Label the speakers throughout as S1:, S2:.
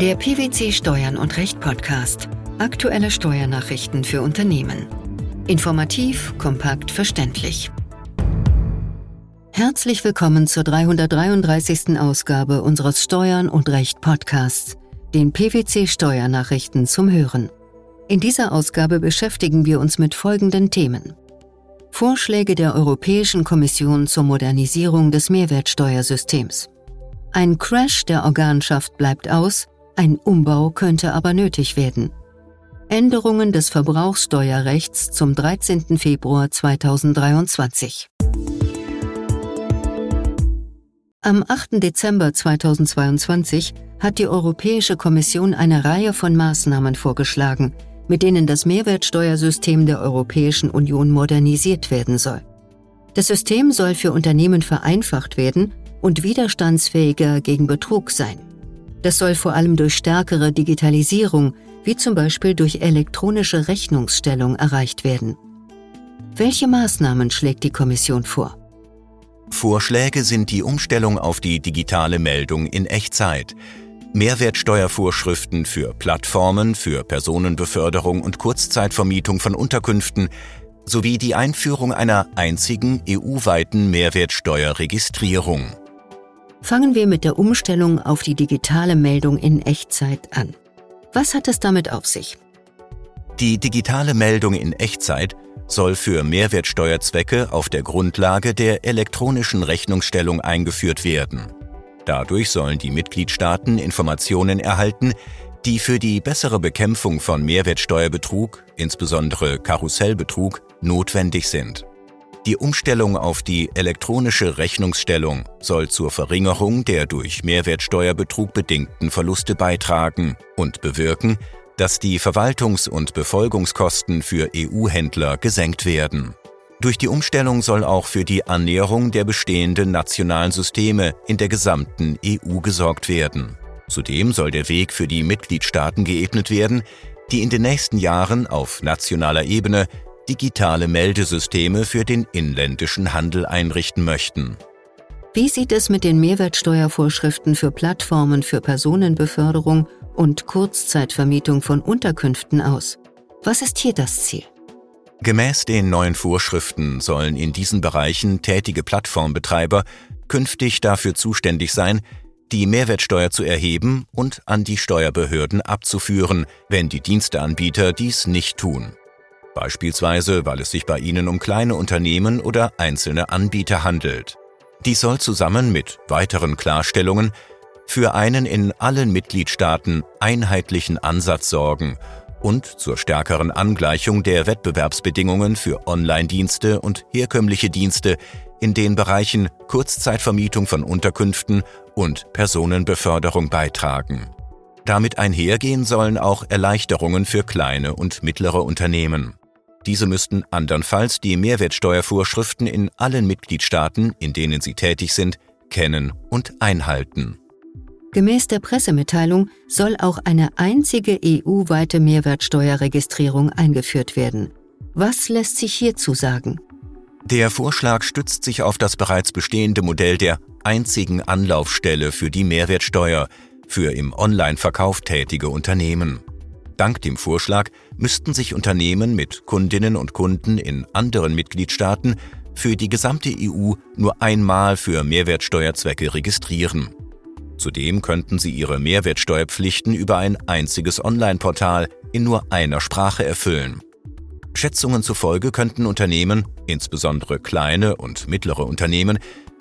S1: Der PwC Steuern und Recht Podcast. Aktuelle Steuernachrichten für Unternehmen. Informativ, kompakt, verständlich. Herzlich willkommen zur 333. Ausgabe unseres Steuern und Recht Podcasts, den PwC Steuernachrichten zum Hören. In dieser Ausgabe beschäftigen wir uns mit folgenden Themen. Vorschläge der Europäischen Kommission zur Modernisierung des Mehrwertsteuersystems. Ein Crash der Organschaft bleibt aus, ein Umbau könnte aber nötig werden. Änderungen des Verbrauchssteuerrechts zum 13. Februar 2023. Am 8. Dezember 2022 hat die Europäische Kommission eine Reihe von Maßnahmen vorgeschlagen, mit denen das Mehrwertsteuersystem der Europäischen Union modernisiert werden soll. Das System soll für Unternehmen vereinfacht werden und widerstandsfähiger gegen Betrug sein. Das soll vor allem durch stärkere Digitalisierung, wie zum Beispiel durch elektronische Rechnungsstellung, erreicht werden. Welche Maßnahmen schlägt die Kommission vor?
S2: Vorschläge sind die Umstellung auf die digitale Meldung in Echtzeit, Mehrwertsteuervorschriften für Plattformen, für Personenbeförderung und Kurzzeitvermietung von Unterkünften sowie die Einführung einer einzigen EU-weiten Mehrwertsteuerregistrierung.
S1: Fangen wir mit der Umstellung auf die digitale Meldung in Echtzeit an. Was hat es damit auf sich?
S2: Die digitale Meldung in Echtzeit soll für Mehrwertsteuerzwecke auf der Grundlage der elektronischen Rechnungsstellung eingeführt werden. Dadurch sollen die Mitgliedstaaten Informationen erhalten, die für die bessere Bekämpfung von Mehrwertsteuerbetrug, insbesondere Karussellbetrug, notwendig sind. Die Umstellung auf die elektronische Rechnungsstellung soll zur Verringerung der durch Mehrwertsteuerbetrug bedingten Verluste beitragen und bewirken, dass die Verwaltungs- und Befolgungskosten für EU-Händler gesenkt werden. Durch die Umstellung soll auch für die Annäherung der bestehenden nationalen Systeme in der gesamten EU gesorgt werden. Zudem soll der Weg für die Mitgliedstaaten geebnet werden, die in den nächsten Jahren auf nationaler Ebene digitale Meldesysteme für den inländischen Handel einrichten möchten.
S1: Wie sieht es mit den Mehrwertsteuervorschriften für Plattformen für Personenbeförderung und Kurzzeitvermietung von Unterkünften aus? Was ist hier das Ziel?
S2: Gemäß den neuen Vorschriften sollen in diesen Bereichen tätige Plattformbetreiber künftig dafür zuständig sein, die Mehrwertsteuer zu erheben und an die Steuerbehörden abzuführen, wenn die Diensteanbieter dies nicht tun beispielsweise weil es sich bei ihnen um kleine Unternehmen oder einzelne Anbieter handelt. Dies soll zusammen mit weiteren Klarstellungen für einen in allen Mitgliedstaaten einheitlichen Ansatz sorgen und zur stärkeren Angleichung der Wettbewerbsbedingungen für Online-Dienste und herkömmliche Dienste in den Bereichen Kurzzeitvermietung von Unterkünften und Personenbeförderung beitragen. Damit einhergehen sollen auch Erleichterungen für kleine und mittlere Unternehmen. Diese müssten andernfalls die Mehrwertsteuervorschriften in allen Mitgliedstaaten, in denen sie tätig sind, kennen und einhalten.
S1: Gemäß der Pressemitteilung soll auch eine einzige EU-weite Mehrwertsteuerregistrierung eingeführt werden. Was lässt sich hierzu sagen?
S2: Der Vorschlag stützt sich auf das bereits bestehende Modell der einzigen Anlaufstelle für die Mehrwertsteuer für im Online-Verkauf tätige Unternehmen. Dank dem Vorschlag müssten sich Unternehmen mit Kundinnen und Kunden in anderen Mitgliedstaaten für die gesamte EU nur einmal für Mehrwertsteuerzwecke registrieren. Zudem könnten sie ihre Mehrwertsteuerpflichten über ein einziges Online-Portal in nur einer Sprache erfüllen. Schätzungen zufolge könnten Unternehmen, insbesondere kleine und mittlere Unternehmen,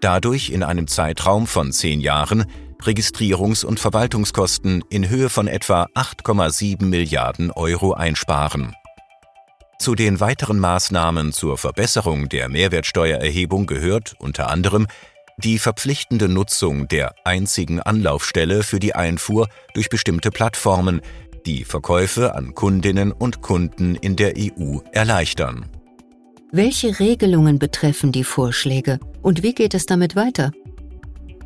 S2: dadurch in einem Zeitraum von zehn Jahren Registrierungs- und Verwaltungskosten in Höhe von etwa 8,7 Milliarden Euro einsparen. Zu den weiteren Maßnahmen zur Verbesserung der Mehrwertsteuererhebung gehört unter anderem die verpflichtende Nutzung der einzigen Anlaufstelle für die Einfuhr durch bestimmte Plattformen, die Verkäufe an Kundinnen und Kunden in der EU erleichtern.
S1: Welche Regelungen betreffen die Vorschläge und wie geht es damit weiter?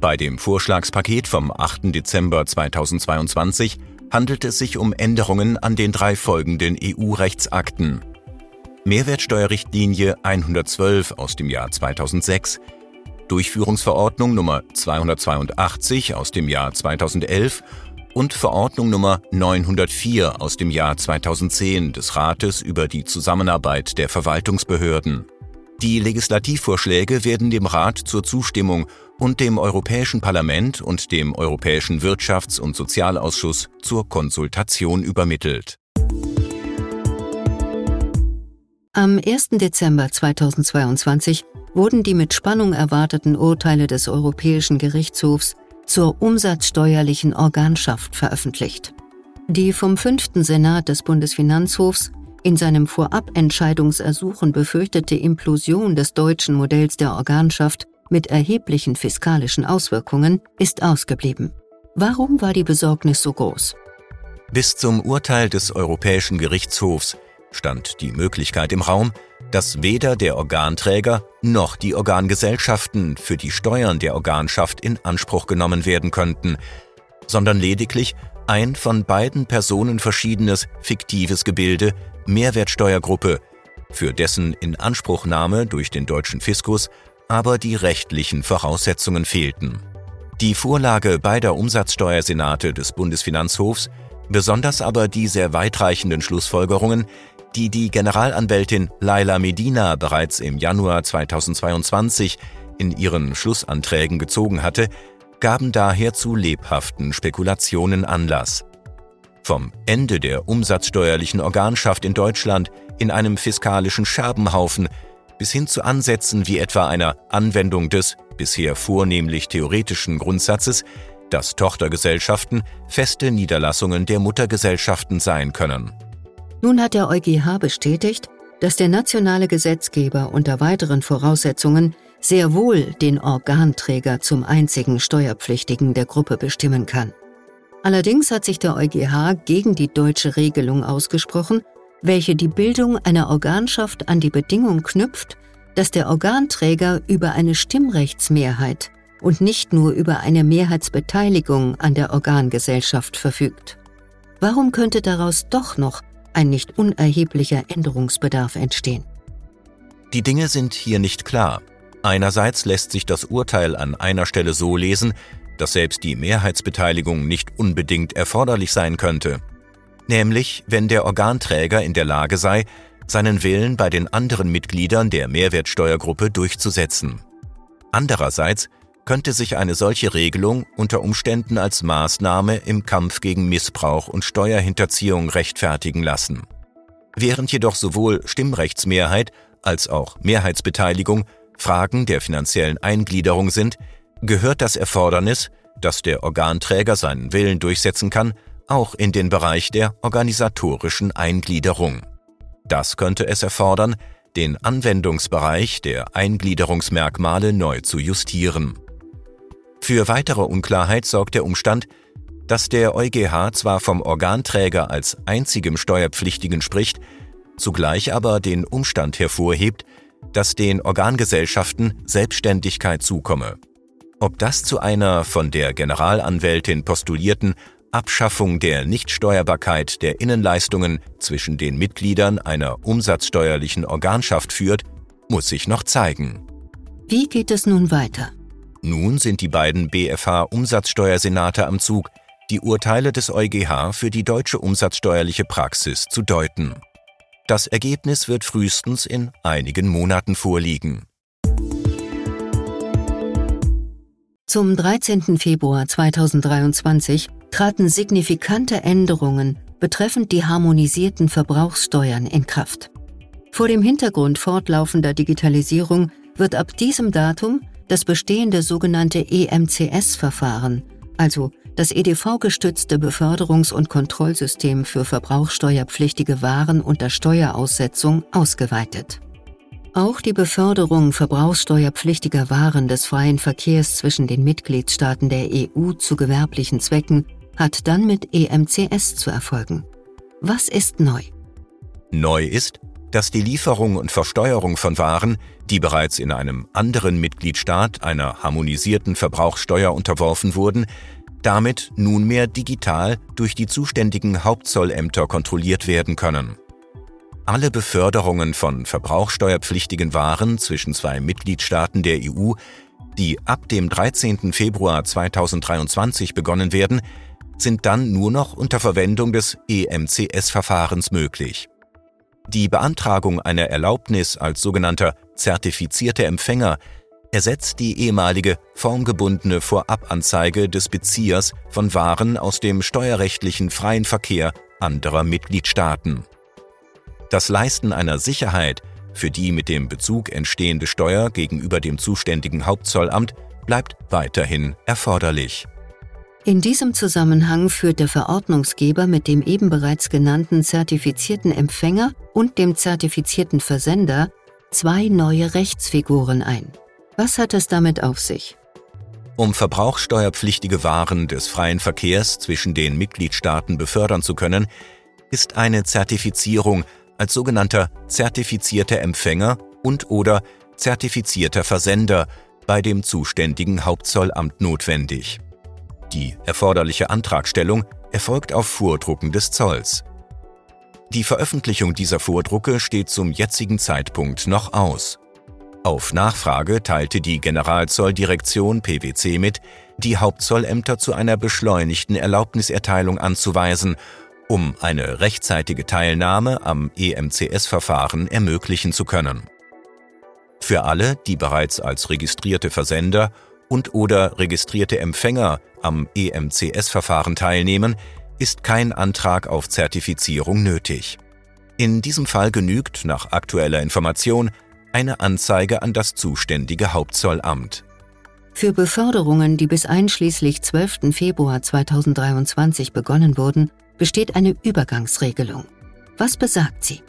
S2: Bei dem Vorschlagspaket vom 8. Dezember 2022 handelt es sich um Änderungen an den drei folgenden EU-Rechtsakten. Mehrwertsteuerrichtlinie 112 aus dem Jahr 2006, Durchführungsverordnung Nummer 282 aus dem Jahr 2011 und Verordnung Nummer 904 aus dem Jahr 2010 des Rates über die Zusammenarbeit der Verwaltungsbehörden. Die Legislativvorschläge werden dem Rat zur Zustimmung und dem Europäischen Parlament und dem Europäischen Wirtschafts- und Sozialausschuss zur Konsultation übermittelt.
S1: Am 1. Dezember 2022 wurden die mit Spannung erwarteten Urteile des Europäischen Gerichtshofs zur umsatzsteuerlichen Organschaft veröffentlicht. Die vom 5. Senat des Bundesfinanzhofs in seinem Vorabentscheidungsersuchen befürchtete Implosion des deutschen Modells der Organschaft mit erheblichen fiskalischen Auswirkungen ist ausgeblieben. Warum war die Besorgnis so groß?
S2: Bis zum Urteil des Europäischen Gerichtshofs stand die Möglichkeit im Raum, dass weder der Organträger noch die Organgesellschaften für die Steuern der Organschaft in Anspruch genommen werden könnten, sondern lediglich ein von beiden Personen verschiedenes fiktives Gebilde Mehrwertsteuergruppe, für dessen Inanspruchnahme durch den deutschen Fiskus aber die rechtlichen Voraussetzungen fehlten. Die Vorlage beider Umsatzsteuersenate des Bundesfinanzhofs, besonders aber die sehr weitreichenden Schlussfolgerungen, die die Generalanwältin Laila Medina bereits im Januar 2022 in ihren Schlussanträgen gezogen hatte, gaben daher zu lebhaften Spekulationen Anlass. Vom Ende der umsatzsteuerlichen Organschaft in Deutschland in einem fiskalischen Scherbenhaufen bis hin zu Ansätzen wie etwa einer Anwendung des bisher vornehmlich theoretischen Grundsatzes, dass Tochtergesellschaften feste Niederlassungen der Muttergesellschaften sein können.
S1: Nun hat der EuGH bestätigt, dass der nationale Gesetzgeber unter weiteren Voraussetzungen sehr wohl den Organträger zum einzigen Steuerpflichtigen der Gruppe bestimmen kann. Allerdings hat sich der EuGH gegen die deutsche Regelung ausgesprochen, welche die Bildung einer Organschaft an die Bedingung knüpft, dass der Organträger über eine Stimmrechtsmehrheit und nicht nur über eine Mehrheitsbeteiligung an der Organgesellschaft verfügt. Warum könnte daraus doch noch ein nicht unerheblicher Änderungsbedarf entstehen.
S2: Die Dinge sind hier nicht klar. Einerseits lässt sich das Urteil an einer Stelle so lesen, dass selbst die Mehrheitsbeteiligung nicht unbedingt erforderlich sein könnte. Nämlich, wenn der Organträger in der Lage sei, seinen Willen bei den anderen Mitgliedern der Mehrwertsteuergruppe durchzusetzen. Andererseits könnte sich eine solche Regelung unter Umständen als Maßnahme im Kampf gegen Missbrauch und Steuerhinterziehung rechtfertigen lassen. Während jedoch sowohl Stimmrechtsmehrheit als auch Mehrheitsbeteiligung Fragen der finanziellen Eingliederung sind, gehört das Erfordernis, dass der Organträger seinen Willen durchsetzen kann, auch in den Bereich der organisatorischen Eingliederung. Das könnte es erfordern, den Anwendungsbereich der Eingliederungsmerkmale neu zu justieren. Für weitere Unklarheit sorgt der Umstand, dass der EuGH zwar vom Organträger als einzigem Steuerpflichtigen spricht, zugleich aber den Umstand hervorhebt, dass den Organgesellschaften Selbstständigkeit zukomme. Ob das zu einer von der Generalanwältin postulierten Abschaffung der Nichtsteuerbarkeit der Innenleistungen zwischen den Mitgliedern einer umsatzsteuerlichen Organschaft führt, muss sich noch zeigen.
S1: Wie geht es nun weiter?
S2: Nun sind die beiden BFH-Umsatzsteuersenate am Zug, die Urteile des EuGH für die deutsche umsatzsteuerliche Praxis zu deuten. Das Ergebnis wird frühestens in einigen Monaten vorliegen.
S1: Zum 13. Februar 2023 traten signifikante Änderungen betreffend die harmonisierten Verbrauchssteuern in Kraft. Vor dem Hintergrund fortlaufender Digitalisierung wird ab diesem Datum das bestehende sogenannte EMCS-Verfahren, also das EDV-gestützte Beförderungs- und Kontrollsystem für verbrauchssteuerpflichtige Waren unter Steueraussetzung, ausgeweitet. Auch die Beförderung verbrauchssteuerpflichtiger Waren des freien Verkehrs zwischen den Mitgliedstaaten der EU zu gewerblichen Zwecken hat dann mit EMCS zu erfolgen. Was ist neu?
S2: Neu ist, dass die Lieferung und Versteuerung von Waren, die bereits in einem anderen Mitgliedstaat einer harmonisierten Verbrauchssteuer unterworfen wurden, damit nunmehr digital durch die zuständigen Hauptzollämter kontrolliert werden können. Alle Beförderungen von verbrauchssteuerpflichtigen Waren zwischen zwei Mitgliedstaaten der EU, die ab dem 13. Februar 2023 begonnen werden, sind dann nur noch unter Verwendung des EMCS-Verfahrens möglich. Die Beantragung einer Erlaubnis als sogenannter zertifizierter Empfänger ersetzt die ehemalige formgebundene Vorabanzeige des Beziehers von Waren aus dem steuerrechtlichen freien Verkehr anderer Mitgliedstaaten. Das Leisten einer Sicherheit für die mit dem Bezug entstehende Steuer gegenüber dem zuständigen Hauptzollamt bleibt weiterhin erforderlich.
S1: In diesem Zusammenhang führt der Verordnungsgeber mit dem eben bereits genannten zertifizierten Empfänger und dem zertifizierten Versender zwei neue Rechtsfiguren ein. Was hat es damit auf sich?
S2: Um verbrauchsteuerpflichtige Waren des freien Verkehrs zwischen den Mitgliedstaaten befördern zu können, ist eine Zertifizierung als sogenannter zertifizierter Empfänger und/oder zertifizierter Versender bei dem zuständigen Hauptzollamt notwendig. Die erforderliche Antragstellung erfolgt auf Vordrucken des Zolls. Die Veröffentlichung dieser Vordrucke steht zum jetzigen Zeitpunkt noch aus. Auf Nachfrage teilte die Generalzolldirektion PwC mit, die Hauptzollämter zu einer beschleunigten Erlaubniserteilung anzuweisen, um eine rechtzeitige Teilnahme am EMCS-Verfahren ermöglichen zu können. Für alle, die bereits als registrierte Versender und/oder registrierte Empfänger am EMCS-Verfahren teilnehmen, ist kein Antrag auf Zertifizierung nötig. In diesem Fall genügt nach aktueller Information eine Anzeige an das zuständige Hauptzollamt.
S1: Für Beförderungen, die bis einschließlich 12. Februar 2023 begonnen wurden, besteht eine Übergangsregelung. Was besagt sie?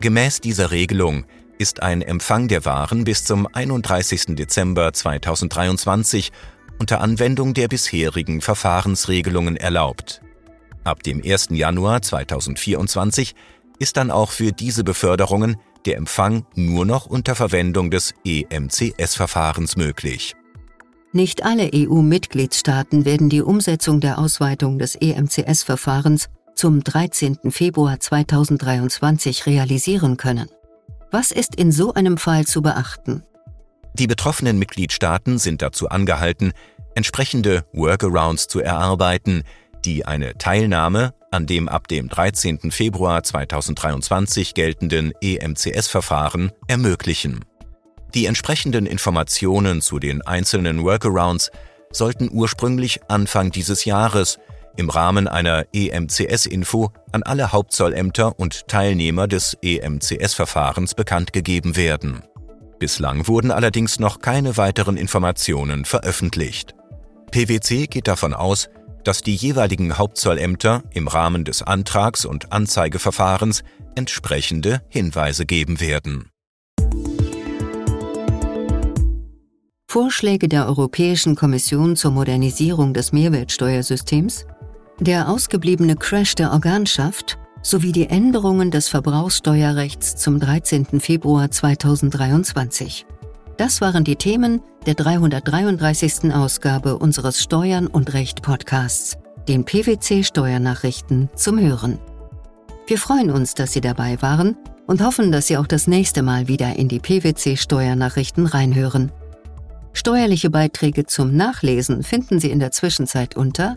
S2: Gemäß dieser Regelung ist ein Empfang der Waren bis zum 31. Dezember 2023 unter Anwendung der bisherigen Verfahrensregelungen erlaubt. Ab dem 1. Januar 2024 ist dann auch für diese Beförderungen der Empfang nur noch unter Verwendung des EMCS-Verfahrens möglich.
S1: Nicht alle EU-Mitgliedstaaten werden die Umsetzung der Ausweitung des EMCS-Verfahrens zum 13. Februar 2023 realisieren können. Was ist in so einem Fall zu beachten?
S2: Die betroffenen Mitgliedstaaten sind dazu angehalten, entsprechende Workarounds zu erarbeiten, die eine Teilnahme an dem ab dem 13. Februar 2023 geltenden EMCS-Verfahren ermöglichen. Die entsprechenden Informationen zu den einzelnen Workarounds sollten ursprünglich Anfang dieses Jahres im Rahmen einer EMCS-Info an alle Hauptzollämter und Teilnehmer des EMCS-Verfahrens bekannt gegeben werden. Bislang wurden allerdings noch keine weiteren Informationen veröffentlicht. PwC geht davon aus, dass die jeweiligen Hauptzollämter im Rahmen des Antrags- und Anzeigeverfahrens entsprechende Hinweise geben werden.
S1: Vorschläge der Europäischen Kommission zur Modernisierung des Mehrwertsteuersystems der ausgebliebene Crash der Organschaft sowie die Änderungen des Verbrauchssteuerrechts zum 13. Februar 2023. Das waren die Themen der 333. Ausgabe unseres Steuern und Recht Podcasts, den PwC Steuernachrichten zum Hören. Wir freuen uns, dass Sie dabei waren und hoffen, dass Sie auch das nächste Mal wieder in die PwC Steuernachrichten reinhören. Steuerliche Beiträge zum Nachlesen finden Sie in der Zwischenzeit unter